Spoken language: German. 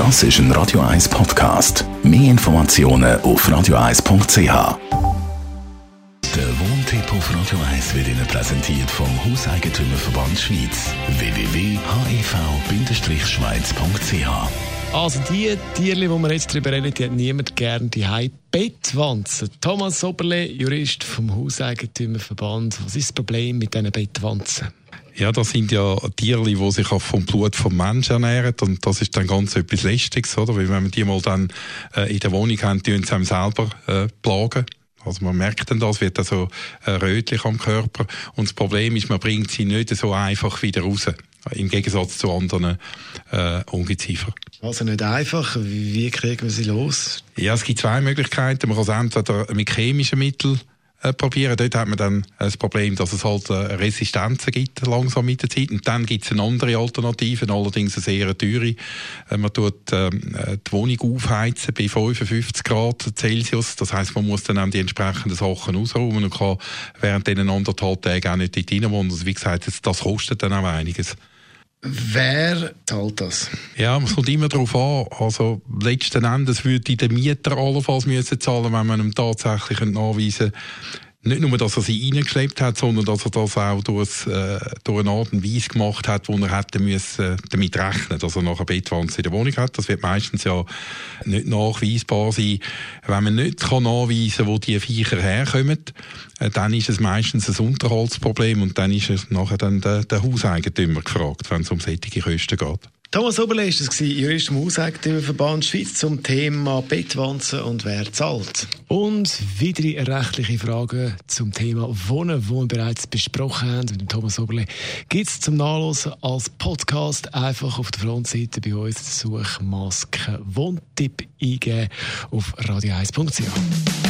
Das ist ein Radio 1 Podcast. Mehr Informationen auf radio1.ch. Der Wohntipp auf Radio 1 wird Ihnen präsentiert vom Hauseigentümerverband Schweiz. www.hev-schweiz.ch Also die Tierli, die wir jetzt darüber reden, die hat niemand gerne die Bettwanzen. Thomas Oberle, Jurist vom Hauseigentümerverband. Was ist das Problem mit diesen Bettwanzen? Ja, das sind ja Tiere, die sich auch vom Blut vom Menschen ernähren und das ist dann ganz etwas Lästiges, oder? Weil wenn man die mal dann äh, in der Wohnung haben, sie einem selber äh, plagen. Also man merkt dann das, wird also äh, rötlich am Körper und das Problem ist, man bringt sie nicht so einfach wieder raus. Im Gegensatz zu anderen äh, Ungeziefer. Also nicht einfach. Wie kriegen wir sie los? Ja, es gibt zwei Möglichkeiten. Man kann es entweder mit chemischen Mitteln äh, probieren. Dort hat man dann das Problem, dass es halt äh, Resistenzen gibt langsam mit der Zeit. Und dann gibt es eine andere Alternative, allerdings eine sehr teure. Äh, man tut ähm, äh, die Wohnung aufheizen bei 55 Grad Celsius. Das heißt, man muss dann auch die entsprechenden Sachen ausräumen und kann während diesen anderthalb Tagen auch nicht dort rein. Also wie gesagt, das kostet dann auch einiges. Wer zahlt das? Ja, es kommt immer darauf an. Also letzten Endes würde der Mieter allenfalls müssen zahlen, wenn man ihm tatsächlich nachweisen könnte, nicht nur, dass er sie reingeschleppt hat, sondern dass er das auch durch, äh, durch eine Art und Weise gemacht hat, wo er hätte müssen, damit rechnen dass er nachher Bettwanze in der Wohnung hat. Das wird meistens ja nicht nachweisbar sein. Wenn man nicht kann nachweisen kann, wo die Viecher herkommen, äh, dann ist es meistens ein Unterhaltsproblem und dann ist es nachher dann der, der Hauseigentümer gefragt, wenn es um solche Kosten geht. Thomas Oberle ist es Jurist im Hauseigentümerverband Schweiz zum Thema Bettwanzen und wer zahlt. Und weitere rechtliche Fragen zum Thema Wohnen, die wir bereits besprochen haben mit Thomas Oberle, gibt es zum Nachlesen als Podcast einfach auf der Frontseite bei uns Suchmaske Wohntipp eingeben auf radio1.ch.